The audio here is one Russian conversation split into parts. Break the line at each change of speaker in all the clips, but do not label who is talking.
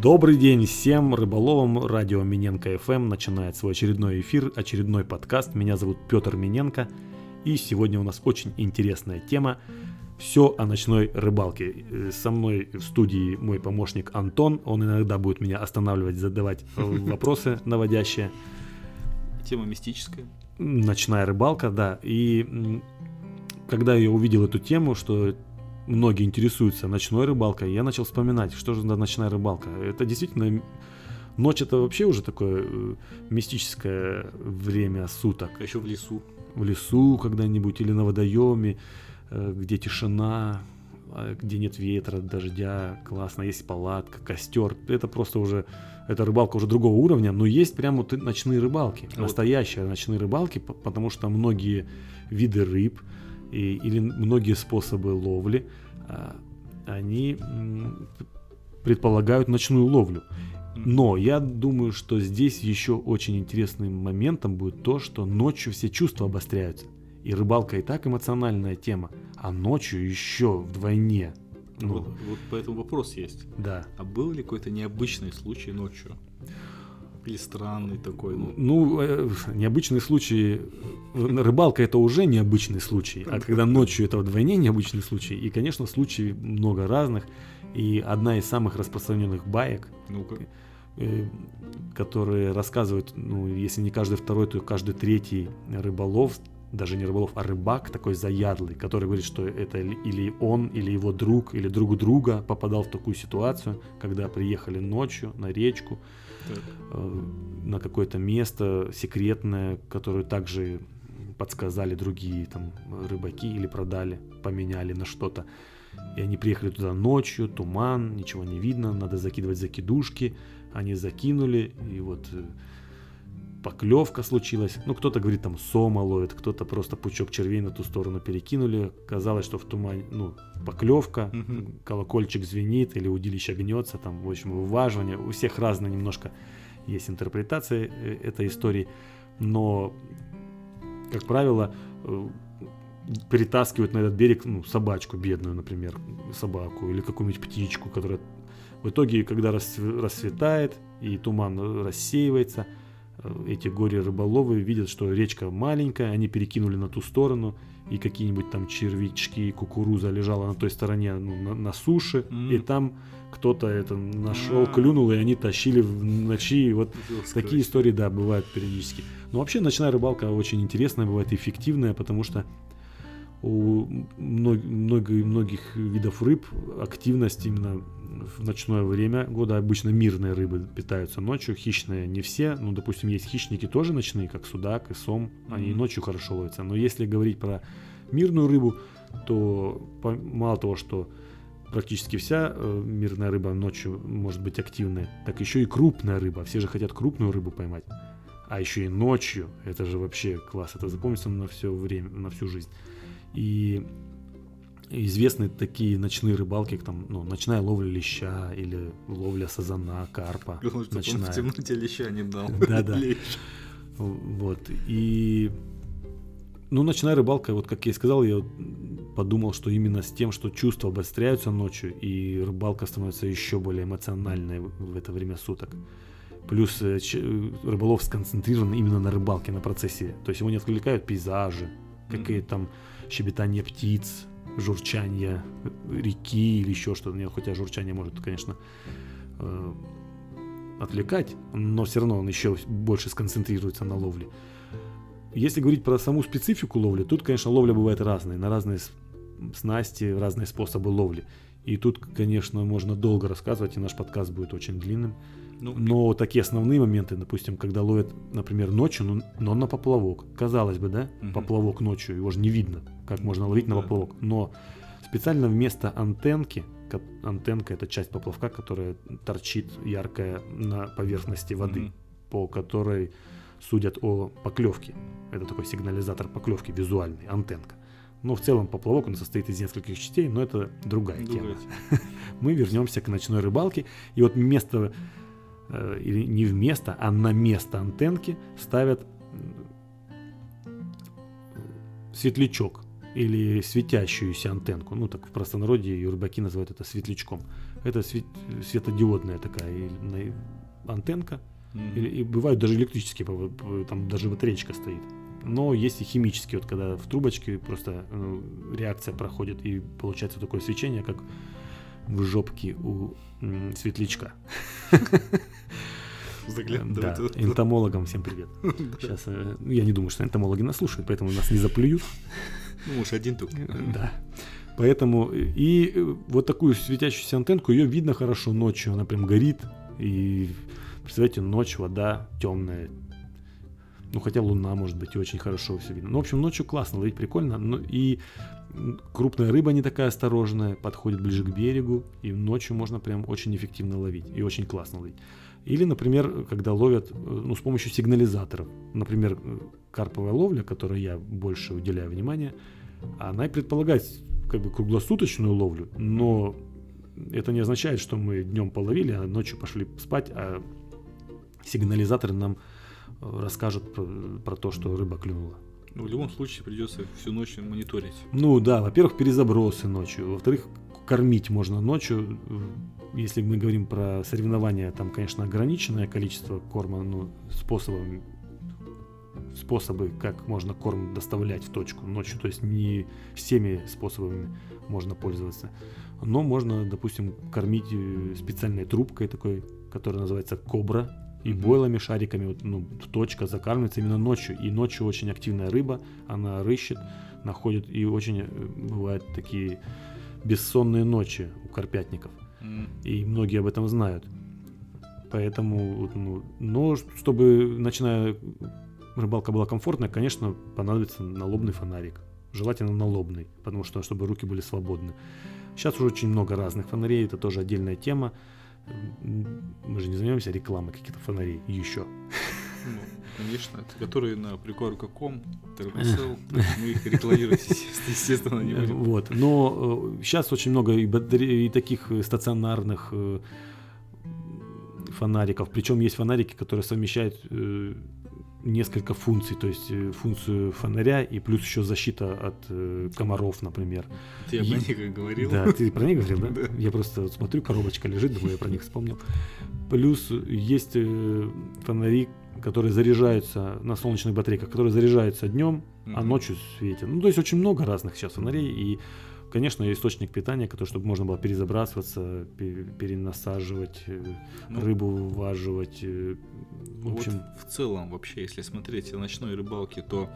Добрый день всем рыболовам. Радио Миненко FM начинает свой очередной эфир, очередной подкаст. Меня зовут Петр Миненко. И сегодня у нас очень интересная тема. Все о ночной рыбалке. Э, со мной в студии мой помощник Антон. Он иногда будет меня останавливать, задавать вопросы наводящие.
Тема мистическая.
Ночная рыбалка, да. И когда я увидел эту тему, что многие интересуются ночной рыбалкой, я начал вспоминать, что же ночная рыбалка. Это действительно ночь это вообще уже такое э, мистическое время суток.
А еще в лесу.
В лесу когда-нибудь или на водоеме, э, где тишина, а, где нет ветра, дождя, классно, есть палатка, костер. Это просто уже, это рыбалка уже другого уровня, но есть прямо вот ночные рыбалки, а настоящие вот. ночные рыбалки, потому что многие виды рыб, и, или многие способы ловли, а, они предполагают ночную ловлю. Но я думаю, что здесь еще очень интересным моментом будет то, что ночью все чувства обостряются. И рыбалка и так эмоциональная тема, а ночью еще вдвойне.
Ну, вот, вот поэтому вопрос есть.
Да.
А был ли какой-то необычный случай ночью? Или странный такой?
Ну, ну э, необычный случай. Рыбалка это уже необычный случай. А когда ночью это вдвойне необычный случай. И, конечно, случаев много разных. И одна из самых распространенных баек, ну э, которые рассказывают, ну, если не каждый второй, то каждый третий рыболов, даже не рыболов, а рыбак такой заядлый, который говорит, что это или он, или его друг, или друг друга попадал в такую ситуацию, когда приехали ночью на речку, Э, на какое-то место секретное, которое также подсказали другие там рыбаки или продали, поменяли на что-то. И они приехали туда ночью, туман, ничего не видно, надо закидывать закидушки. Они закинули, и вот э, поклевка случилась. Ну, кто-то говорит, там сома ловит, кто-то просто пучок червей на ту сторону перекинули. Казалось, что в тумане, ну, поклевка, угу. колокольчик звенит или удилище гнется, там, в общем, вываживание. У всех разная немножко есть интерпретация э, этой истории, но, как правило, э, перетаскивают на этот берег ну, собачку бедную, например, собаку или какую-нибудь птичку, которая в итоге, когда расцветает и туман рассеивается – эти горе-рыболовы видят, что речка маленькая, они перекинули на ту сторону, и какие-нибудь там червячки, кукуруза лежала на той стороне ну, на, на суше, mm. и там кто-то это нашел, mm. клюнул, и они тащили в ночи. И вот Жестко. такие истории, да, бывают периодически. Но вообще ночная рыбалка очень интересная, бывает эффективная, потому что у многих, многих видов рыб активность именно в ночное время года обычно мирные рыбы питаются ночью, хищные не все. Ну, допустим, есть хищники тоже ночные, как судак и сом, они mm-hmm. ночью хорошо ловятся. Но если говорить про мирную рыбу, то мало того, что практически вся э, мирная рыба ночью может быть активной, так еще и крупная рыба. Все же хотят крупную рыбу поймать. А еще и ночью. Это же вообще класс. Это запомнится на все время, на всю жизнь. И известны такие ночные рыбалки, как там, ну, ночная ловля леща или ловля сазана, карпа.
Потому что ночная. в темноте леща не дал.
Да-да. Вот. И ну, ночная рыбалка, вот как я и сказал, я подумал, что именно с тем, что чувства обостряются ночью, и рыбалка становится еще более эмоциональной в это время суток. Плюс э, рыболов сконцентрирован именно на рыбалке, на процессе. То есть его не отвлекают пейзажи, какие там щебетание птиц, журчание реки или еще что-то. Нет, хотя журчание может, конечно, э, отвлекать, но все равно он еще больше сконцентрируется на ловле. Если говорить про саму специфику ловли, тут, конечно, ловля бывает разная, на разные снасти, разные способы ловли. И тут, конечно, можно долго рассказывать, и наш подкаст будет очень длинным. Ну, но такие основные моменты, допустим, когда ловят, например, ночью, ну, но на поплавок. Казалось бы, да, угу. поплавок ночью, его же не видно, как можно ловить на поплавок. Но специально вместо антенки, антенка это часть поплавка, которая торчит яркая на поверхности воды, угу. по которой судят о поклевке. Это такой сигнализатор поклевки визуальный, антенка. Но в целом поплавок он состоит из нескольких частей, но это другая, другая тема. Мы вернемся к ночной рыбалке. И вот вместо Э, или не вместо, а на место антенки ставят светлячок или светящуюся антенку. Ну, так в простонародье рыбаки называют это светлячком. Это свет- светодиодная такая антенка.
М.
И, и бывают даже электрические, там даже батареечка стоит. Но есть и химические, вот когда в трубочке просто ну, реакция проходит и получается такое свечение, как в жопке у м, светлячка. Да, энтомологам всем привет. Сейчас, э, я не думаю, что энтомологи нас слушают, поэтому нас не заплюют.
Ну, может, один только.
Да. Поэтому и вот такую светящуюся антенку, ее видно хорошо ночью, она прям горит. И представляете, ночь, вода темная. Ну, хотя луна, может быть, и очень хорошо все видно. Ну, в общем, ночью классно ловить, прикольно. Ну, и крупная рыба не такая осторожная, подходит ближе к берегу, и ночью можно прям очень эффективно ловить, и очень классно ловить. Или, например, когда ловят э, ну, с помощью сигнализаторов. Например, э, карповая ловля, которой я больше уделяю внимания, она и предполагает как бы круглосуточную ловлю, но это не означает, что мы днем половили, а ночью пошли спать, а сигнализаторы нам э, расскажут про, про то, что рыба клюнула.
Ну, в любом случае придется всю ночь мониторить.
Ну да, во-первых, перезабросы ночью, во-вторых, кормить можно ночью. Если мы говорим про соревнования, там, конечно, ограниченное количество корма, ну, способами, способы, как можно корм доставлять в точку ночью, то есть не всеми способами можно пользоваться. Но можно, допустим, кормить э, специальной трубкой такой, которая называется кобра, и бойлами, шариками, вот, ну, точка закармливается именно ночью. И ночью очень активная рыба, она рыщет, находит, и очень э, бывают такие бессонные ночи у карпятников. И многие об этом знают. Поэтому, ну, но чтобы ночная рыбалка была комфортная, конечно, понадобится налобный фонарик. Желательно налобный, потому что чтобы руки были свободны. Сейчас уже очень много разных фонарей, это тоже отдельная тема. Мы же не занимаемся рекламой каких-то фонарей еще.
Ну, конечно, которые на прикорка.ком, термосел, мы их рекламировать, естественно, не
Э,
будем.
Вот. Но сейчас очень много и, батаре- и таких э, стационарных э, фонариков. Причем есть фонарики, которые совмещают э, несколько функций. То есть э, функцию фонаря и плюс еще защита от э, комаров, например.
Ты об
и-
них говорил.
Да, ты про них говорил, да?
Да.
Я просто смотрю, коробочка лежит, думаю, я про них вспомнил. Плюс есть э, фонари, которые заряжаются на солнечных батарейках, которые заряжаются днем, а
Мгм.
ночью светят. Ну, то есть очень много разных сейчас фонарей. И, конечно, источник питания, который, чтобы можно было перезабрасываться, пе- перенасаживать, э,
Ну,
рыбу важивать. э, В
Вот
общем,
в целом, вообще, если смотреть о ночной рыбалке, то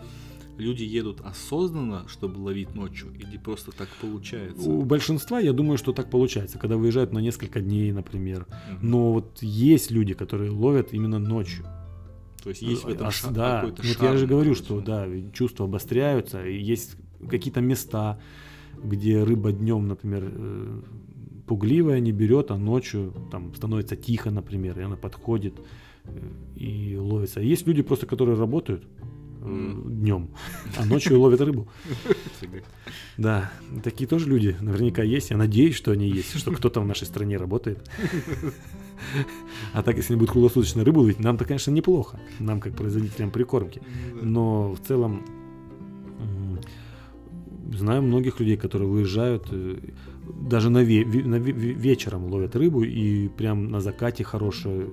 люди едут осознанно, чтобы ловить ночью, или просто так получается?
у большинства, я думаю, что так получается, когда выезжают на несколько дней, например.
Мгм.
Но вот есть люди, которые ловят именно ночью.
То есть есть в этом
А,
ша-
да,
какой-то
вот
шарм,
я же говорю, что да, чувства обостряются, и есть какие-то места, где рыба днем, например, э, пугливая не берет, а ночью там становится тихо, например, и она подходит э, и ловится. А есть люди просто, которые работают днем, а ночью ловят рыбу. Да, такие тоже люди наверняка есть. Я надеюсь, что они есть, что кто-то в нашей стране работает. А так, если не будет круглосуточно рыбу ловить, нам-то, конечно, неплохо. Нам, как производителям прикормки.
Ну.
Но в целом знаю многих людей, которые выезжают э, даже на, ве- на ве- вечером ловят рыбу и прям на закате хорошая,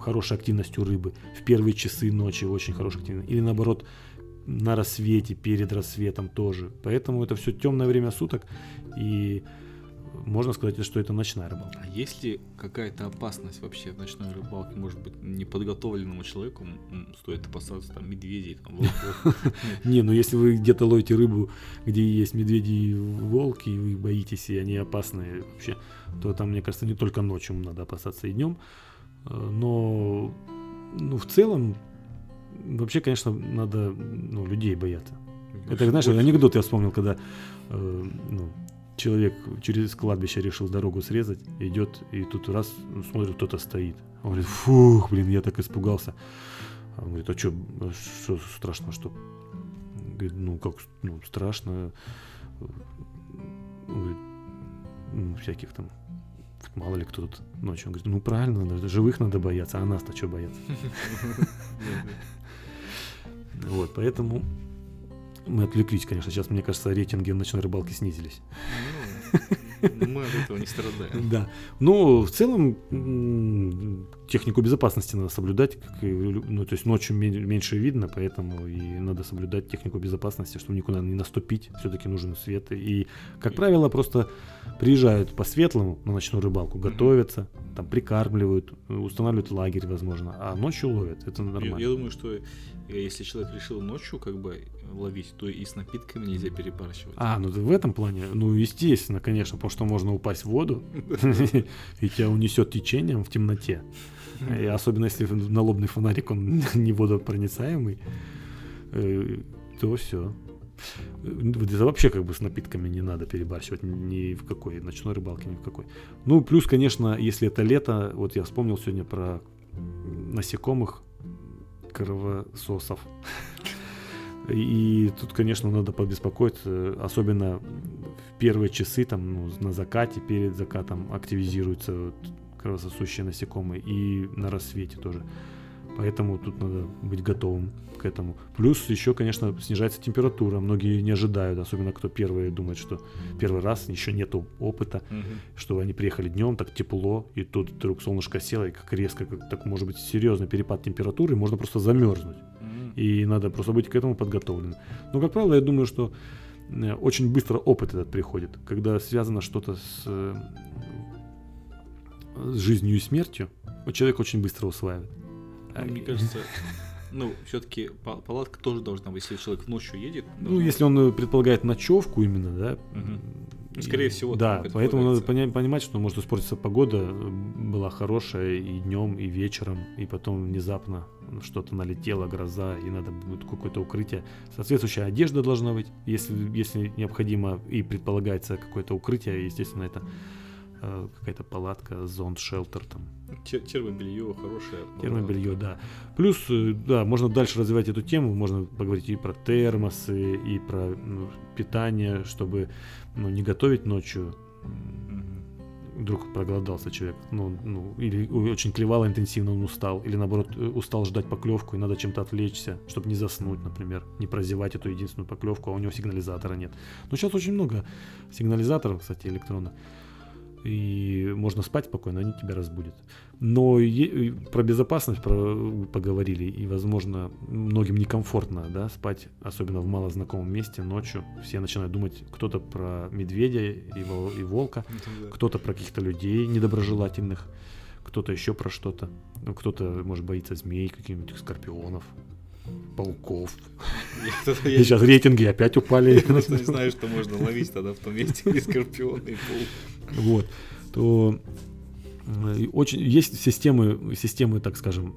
хорошая активность у рыбы. В первые часы ночи очень хорошая активность. Или наоборот, на рассвете, перед рассветом тоже. Поэтому это все темное время суток. И можно сказать, что это ночная рыбалка.
А есть ли какая-то опасность вообще в ночной рыбалке? Может быть, неподготовленному человеку стоит опасаться там медведей, там, волков?
Не, ну если вы где-то ловите рыбу, где есть медведи и волки, и вы боитесь, и они опасные вообще, то там, мне кажется, не только ночью надо опасаться и днем. Э, Но ну, в целом, вообще, конечно, надо ну, людей бояться. Это, знаешь, анекдот я вспомнил, когда э, ну, человек через кладбище решил дорогу срезать, идет, и тут раз ну, смотрит, кто-то стоит. Он говорит, фух, блин, я так испугался. А Он говорит, а что, что страшного, что? Говорит, ну как, ну страшно. Он говорит, ну, всяких там, мало ли кто тут ночью. Он говорит, ну правильно, надо- живых надо бояться, а нас-то что бояться? Вот, поэтому мы отвлеклись, конечно. Сейчас, мне кажется, рейтинги ночной рыбалки снизились.
Ну, Мы от этого не страдаем.
Да. Ну, в целом, технику безопасности надо соблюдать. как и ну, то есть ночью ме- меньше видно, поэтому и надо соблюдать технику безопасности, чтобы никуда не наступить. Все-таки нужен свет. И, как правило, просто приезжают по светлому на ночную рыбалку, готовятся, там прикармливают, устанавливают лагерь, возможно, а ночью ловят. Это
Я,
нормально.
я думаю, что э, если человек решил ночью как бы ловить, то и с напитками нельзя перебарщивать.
А, ну в этом плане, ну естественно, конечно, потому что можно упасть в воду, и тебя унесет течением в темноте. И особенно если налобный фонарик, он не водопроницаемый, э, то все. Это вообще как бы с напитками не надо перебарщивать ни в какой ночной рыбалке, ни в какой. Ну, плюс, конечно, если это лето, вот я вспомнил сегодня про насекомых, кровососов. И тут, конечно, надо побеспокоиться, особенно в первые часы, там, ну, на закате, перед закатом активизируются вот кровососущие насекомые, и на рассвете тоже. Поэтому тут надо быть готовым к этому. Плюс еще, конечно, снижается температура. Многие не ожидают, особенно кто первые думает, что первый раз еще нету опыта,
Мгм.
что они приехали днем, так тепло, и тут вдруг солнышко село, и как резко, как, так может быть серьезный перепад температуры, можно просто замерзнуть. И надо просто быть к этому подготовленным. Но, как правило, я думаю, что э, очень быстро опыт этот приходит, когда связано что-то с, э, с жизнью и смертью, человек очень быстро усваивает.
Ну, Мне кажется, ну, все-таки палатка тоже должна быть, если человек ночью едет.
Ну, если он э, предполагает ночевку именно, да. И-
Скорее всего,
Да, поэтому надо поня- понимать, что может испортиться погода, была хорошая и днем, и вечером, и потом внезапно что-то налетело, гроза, и надо будет какое-то укрытие. Соответствующая одежда должна быть, если, если необходимо и предполагается какое-то укрытие, естественно, это э, какая-то палатка, зонт, шелтер там,
Те- Термобелье хорошее.
Термобелье, да. Плюс, э, да, можно дальше развивать эту тему, можно поговорить и про термосы, и про ну, питание, чтобы ну, не готовить ночью. Вдруг проголодался человек, ну, ну, или очень клевало интенсивно, он устал, или наоборот э, устал ждать поклевку, и надо чем-то отвлечься, чтобы не заснуть, например, не прозевать эту единственную поклевку, а у него сигнализатора нет. Но сейчас очень много сигнализаторов, кстати, электронных, и можно спать спокойно, они тебя разбудят. Но е- про безопасность про- поговорили, и, возможно, многим некомфортно да, спать, особенно в малознакомом месте ночью. Все начинают думать кто-то про медведя и, вол- и волка,
Да.
кто-то про каких-то людей недоброжелательных, кто-то еще про что-то. Ну, кто-то, может, боится змей, каких-нибудь скорпионов, пауков.
Я-
сейчас рейтинги опять упали.
Я просто не знаю, что можно ловить тогда в том месте, где скорпионы и паук.
Вот, то э, очень есть системы, системы, так скажем,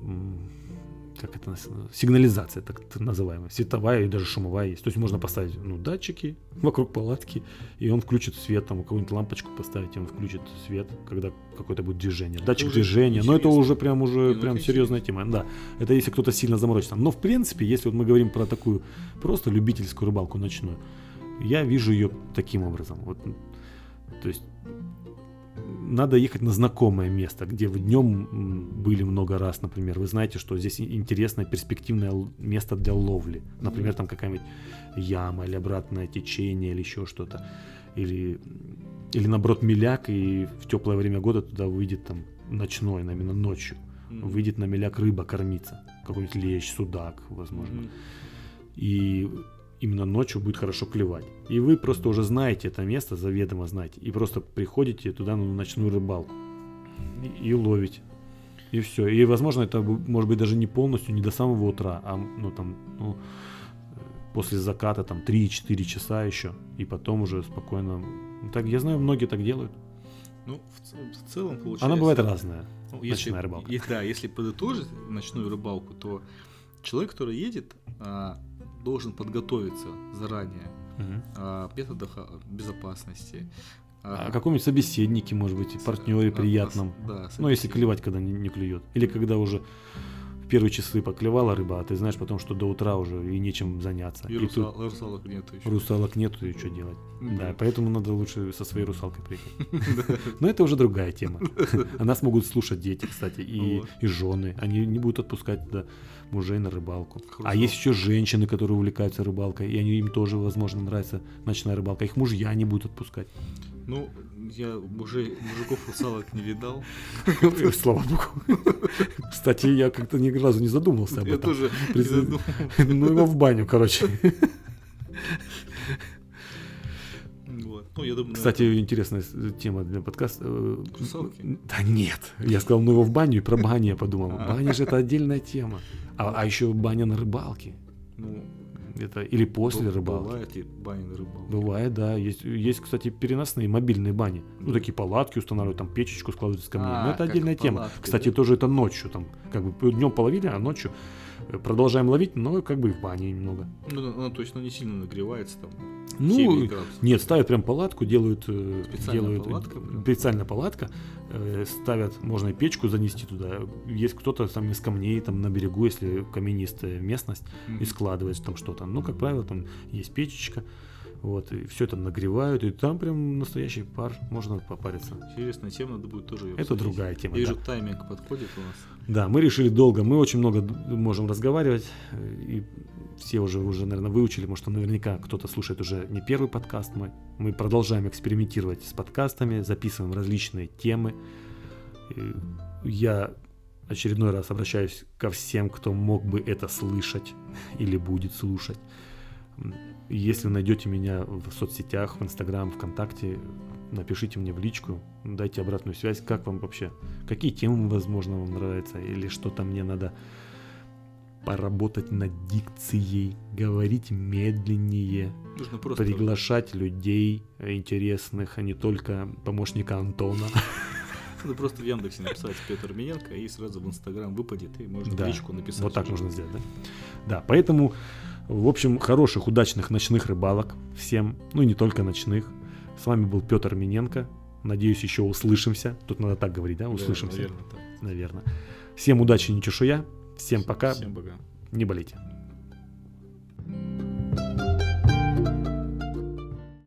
как это сигнализация, так называемая, световая и даже шумовая есть. То есть можно поставить ну, датчики вокруг палатки, и он включит свет, там какую-нибудь лампочку поставить, и он включит свет, когда какое-то будет движение. Датчик движения, но это
интересно.
уже прям уже
ну
прям
это
серьезная тема. Да, это если кто-то сильно заморочится. Но в принципе, если вот мы говорим про такую просто любительскую рыбалку ночную, я вижу ее таким образом. Вот, то есть надо ехать на знакомое место, где вы днем были много раз, например. Вы знаете, что здесь интересное, перспективное место для ловли. Например, там какая-нибудь яма или обратное течение или еще что-то. Или, или наоборот меляк, и в теплое время года туда выйдет там ночной, именно ночью. Выйдет на меляк рыба кормиться. Какой-нибудь лещ, судак, возможно и именно ночью будет хорошо клевать. И вы просто уже знаете это место, заведомо знаете, и просто приходите туда на ночную рыбалку и, и ловите. И все. И, возможно, это может быть даже не полностью, не до самого утра, а ну там, ну, э, после заката там 3-4 часа еще, и потом уже спокойно. Так, я знаю, многие так делают.
Ну, в, в целом получается...
Она бывает разная.
Ну, если,
Ночная рыбалка.
е- да, если подытожить ночную рыбалку, то человек, который едет, а, должен подготовиться заранее о методах безопасности.
О
а,
каком-нибудь собеседнике, может быть, партнере приятном.
Да,
Ну, если клевать, когда не, не клюет. Или когда уже первые часы поклевала рыба, а ты знаешь потом, что до утра уже и нечем заняться.
И
И тут
русал- русалок нету еще.
русалок нету, и что делать?
Да.
Да, поэтому надо лучше со своей русалкой приехать. Но это уже другая тема. А нас могут слушать дети, кстати, и, и жены. Они не будут отпускать туда мужей на рыбалку. А есть еще женщины, которые увлекаются рыбалкой, и они, им тоже, возможно, нравится ночная рыбалка. Их мужья не будут отпускать.
Ну, я уже мужиков русалок не видал.
Слава богу. Кстати, я как-то ни разу не задумался об
Я
этом.
тоже не
Приз-
задумал.
Ну его в баню, короче.
Ну, я думаю,
Кстати, интересная с- тема для подкаста. Э,
Русалки?
Да нет. Я сказал, ну его в баню и про баню я подумал.
А.
Баня же это отдельная тема. А, а еще баня на рыбалке.
ну,
Это или после
б-
рыбалки.
Бывает и баня на рыбалке.
Бывает, да. Есть, есть, кстати, переносные мобильные бани. Ну, такие палатки устанавливают, там печечку складывают из камней.
А,
Но это
как
отдельная тема.
палатки,
Кстати,
да?
тоже это ночью. Там, как бы днем половили, а ночью продолжаем ловить, но как бы и в бане немного.
Ну, ну, ну, то есть, ну, не сильно нагревается там.
Ну,
7 градусов.
нет, ставят прям палатку, делают, э,
Специальная
делают
палатка прям?
специальная палатка, э, ставят, можно и печку занести туда. Есть кто-то там из камней там на берегу, если каменистая местность,
Мгм.
и складывается там что-то. Ну, как правило, там есть печечка, вот, и все это нагревают, и там прям настоящий пар, можно попариться.
Интересная тема, надо будет тоже её
Это
обсудить.
другая тема.
Я вижу,
да.
тайминг подходит у нас.
Да, мы решили долго, мы очень много можем разговаривать, э, и все уже, уже, наверное, выучили, может, наверняка кто-то слушает уже не первый подкаст мой. Мы продолжаем экспериментировать с подкастами, записываем различные темы. Я очередной раз обращаюсь ко всем, кто мог бы это слышать или будет слушать. Если найдете меня в соцсетях, в Инстаграм, ВКонтакте, напишите мне в личку, дайте обратную связь, как вам вообще, какие темы, возможно, вам нравятся, или что-то мне надо поработать над дикцией, говорить медленнее,
Нужно просто...
приглашать людей интересных, а не только помощника Антона.
Надо просто в Яндексе написать Петр Миненко, и сразу в Инстаграм выпадет, и можно
Да.
в личку написать.
Вот так можно сделать, да? Да, поэтому, в общем, хороших, удачных ночных рыбалок всем, ну и не только ночных. С вами был Петр Миненко. Надеюсь, еще услышимся. Тут надо так говорить, да? Услышимся.
Да, наверное,
наверное. Всем удачи, не чешуя. Всем, всем пока.
Всем пока.
Не болейте. thank you